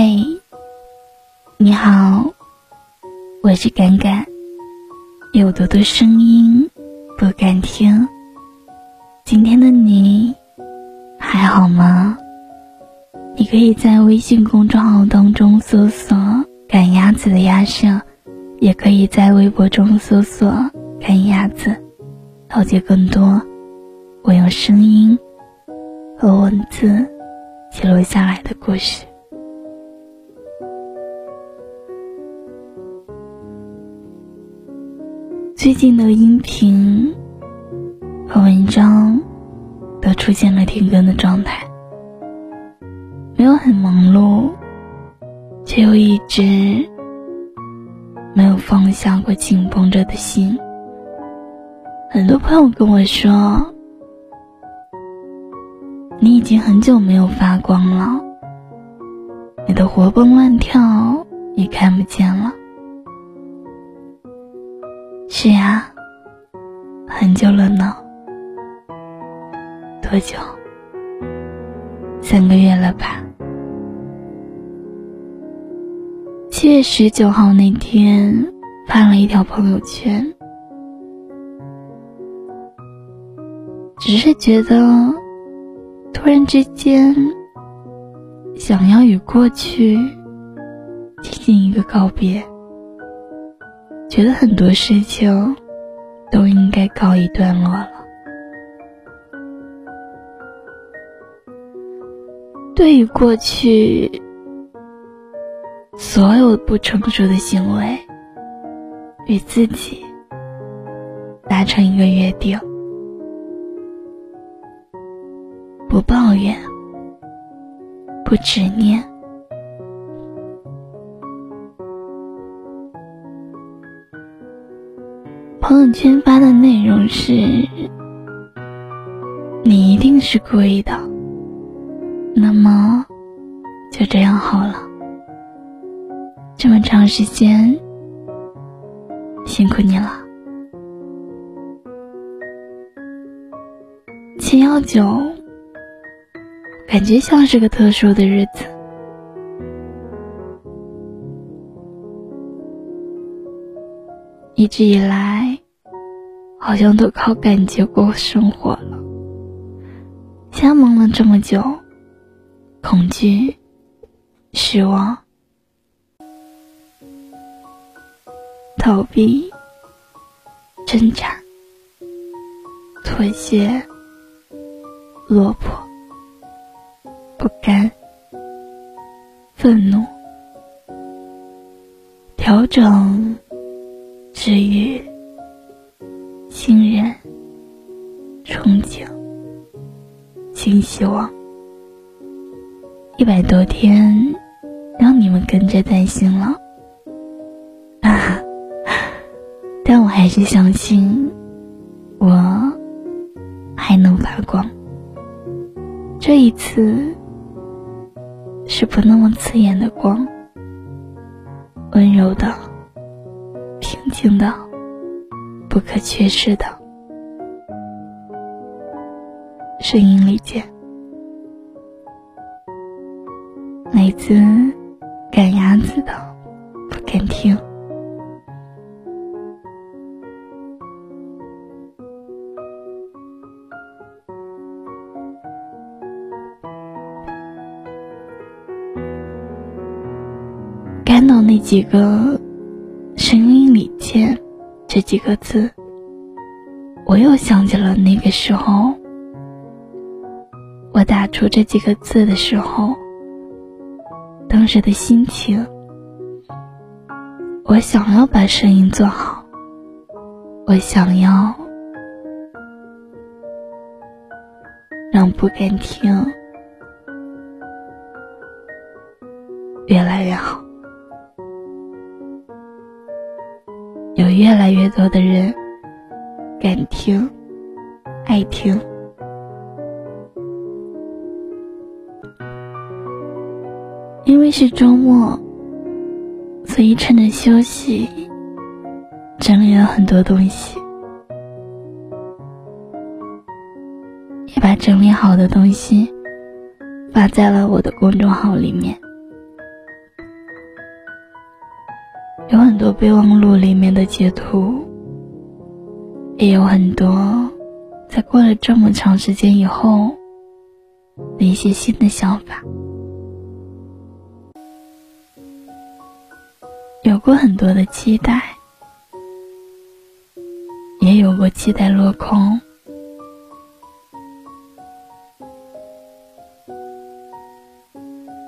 嘿，你好，我是敢敢，有毒的声音不敢听。今天的你还好吗？你可以在微信公众号当中搜索“赶鸭子的鸭舍”，也可以在微博中搜索“赶鸭子”，了解更多我用声音和文字记录下来的故事。最近的音频和文章都出现了停更的状态，没有很忙碌，却又一直没有放下过紧绷着的心。很多朋友跟我说：“你已经很久没有发光了，你的活蹦乱跳也看不见了。”是呀，很久了呢。多久？三个月了吧。七月十九号那天发了一条朋友圈，只是觉得突然之间想要与过去进行一个告别。觉得很多事情都应该告一段落了。对于过去所有不成熟的行为，与自己达成一个约定：不抱怨，不执念。友圈发的内容是：“你一定是故意的，那么就这样好了。这么长时间，辛苦你了。”七幺九，感觉像是个特殊的日子。一直以来，好像都靠感觉过生活了。瞎忙了这么久，恐惧、失望、逃避、挣扎、妥协、落魄、不甘、愤怒、调整。治愈、信任、憧憬、新希望，一百多天，让你们跟着担心了。但我还是相信，我还能发光。这一次，是不那么刺眼的光，温柔的。平静的，不可缺失的声音里见，每次赶鸭子的不敢听。看到那几个。“”这几个字，我又想起了那个时候，我打出这几个字的时候，当时的心情。我想要把声音做好，我想要让不敢听越来越好。有越来越多的人敢听、爱听，因为是周末，所以趁着休息整理了很多东西，也把整理好的东西发在了我的公众号里面。多备忘录里面的截图，也有很多在过了这么长时间以后的一些新的想法。有过很多的期待，也有过期待落空。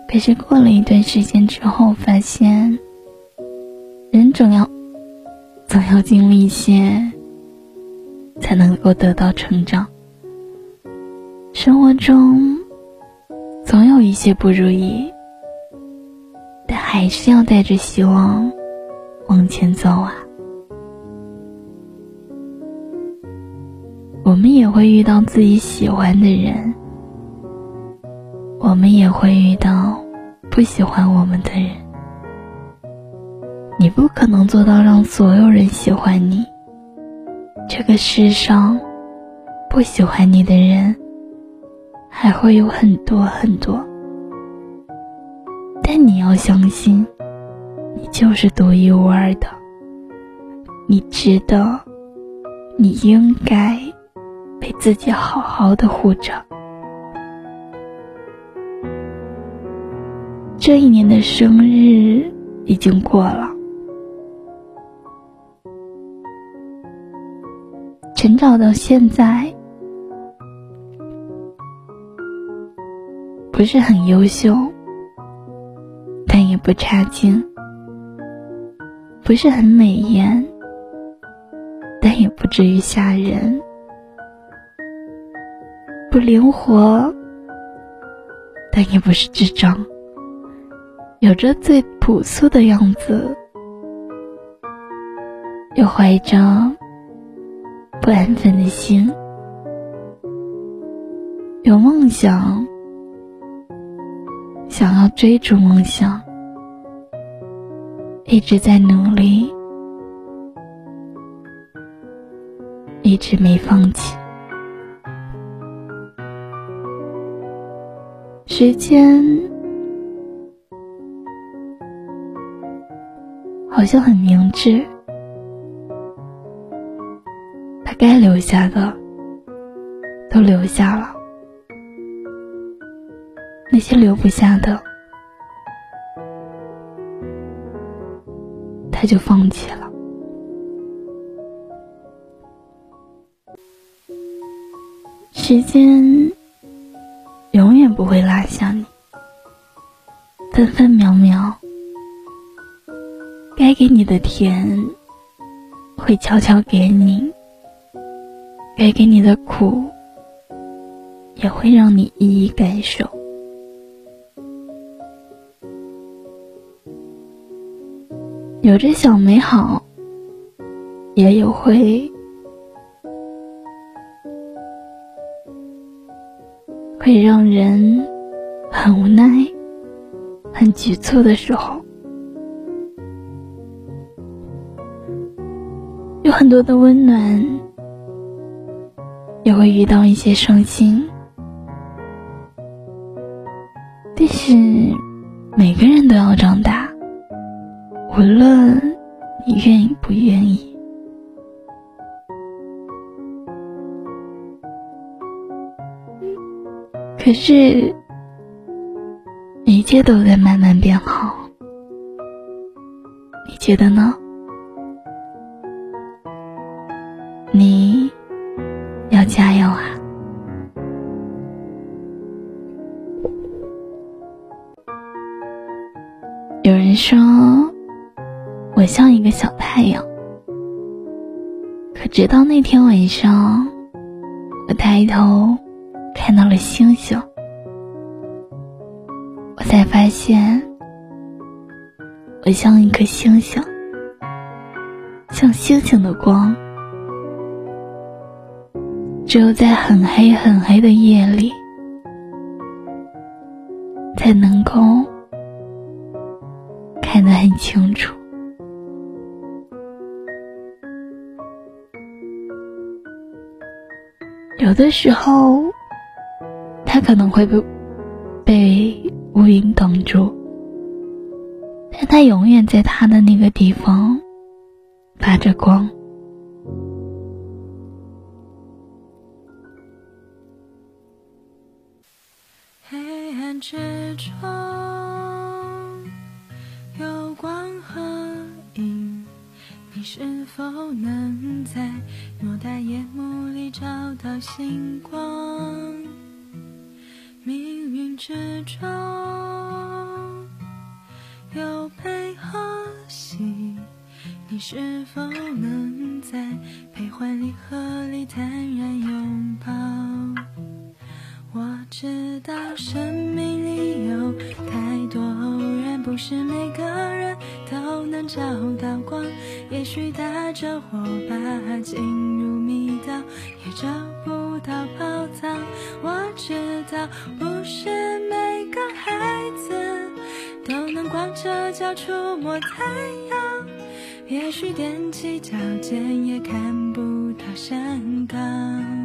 可是过了一段时间之后，发现重要总要经历一些，才能够得到成长。生活中总有一些不如意，但还是要带着希望往前走啊。我们也会遇到自己喜欢的人。我们也会遇到不喜欢我们的人，你不可能做到让所有人喜欢你。这个世上，不喜欢你的人还会有很多很多。但你要相信，你就是独一无二的，你值得，你应该被自己好好的护着。这一年的生日已经过了，成长到现在，不是很优秀，但也不差劲；不是很美艳，但也不至于吓人；不灵活，但也不是智障。有着最朴素的样子，又怀着不安分的心，有梦想，想要追逐梦想，一直在努力，一直没放弃。时间。好像很明智，该留下的都留下了，那些留不下的，他就放弃了。时间永远不会落下你，分分秒秒。该给你的甜，会悄悄给你；该给你的苦，也会让你一一感受。有着小美好，也有会会让人很无奈、很局促的时候。有很多的温暖，也会遇到一些伤心。但是，每个人都要长大，无论你愿意不愿意。可是，一切都在慢慢变好，你觉得呢？你加油啊！有人说我像一个小太阳，可直到那天晚上，我抬头看到了星星，我才发现我像一颗星星，像星星的光。只有在很黑很黑的夜里，才能够看得很清楚。有的时候，它可能会被被乌云挡住，但它永远在它的那个地方发着光。之中有光和影，你是否能在偌大夜幕里找到星光？命运之中有悲和喜，你是否能在悲欢离合里坦然拥抱？找到光。也许打着火把进入密道，也找不到宝藏。我知道不是每个孩子都能光着脚触摸太阳，也许踮起脚尖也看不到山岗。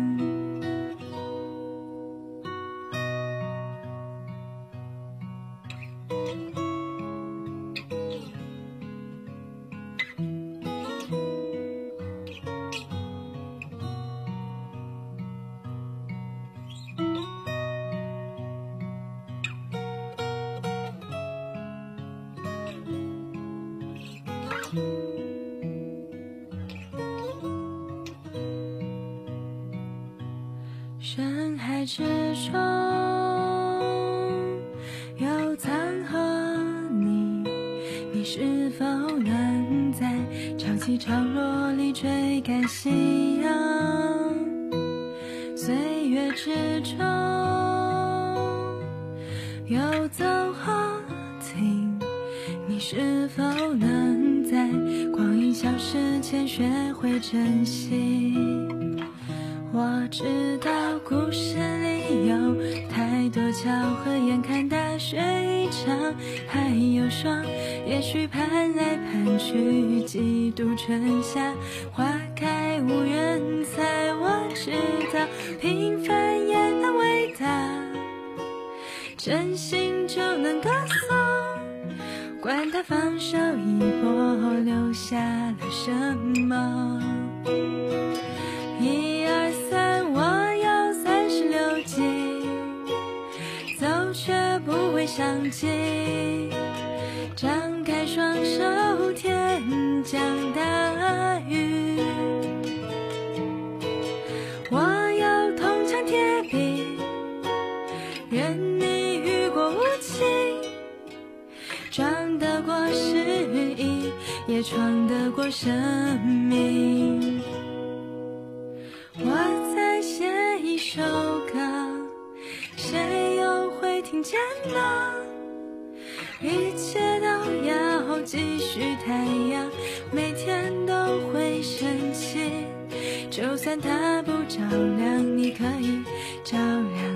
之中有藏和你，你是否能在潮起潮落里追赶夕阳？岁月之中有走和停，你是否能在光阴消失前学会珍惜？我知道故事里有太多巧合，眼看大雪一场还有霜，也许盼来盼去，几度春夏花开无人猜。我知道平凡也能伟大，真心就能歌颂，管他放手一搏留下了什么。不会伤及。张开双手，天降大雨。我有铜墙铁壁，任你雨过无情，撞得过失意，也闯得过生命。见呢？一切都要继续，太阳每天都会升起，就算它不照亮，你可以照亮。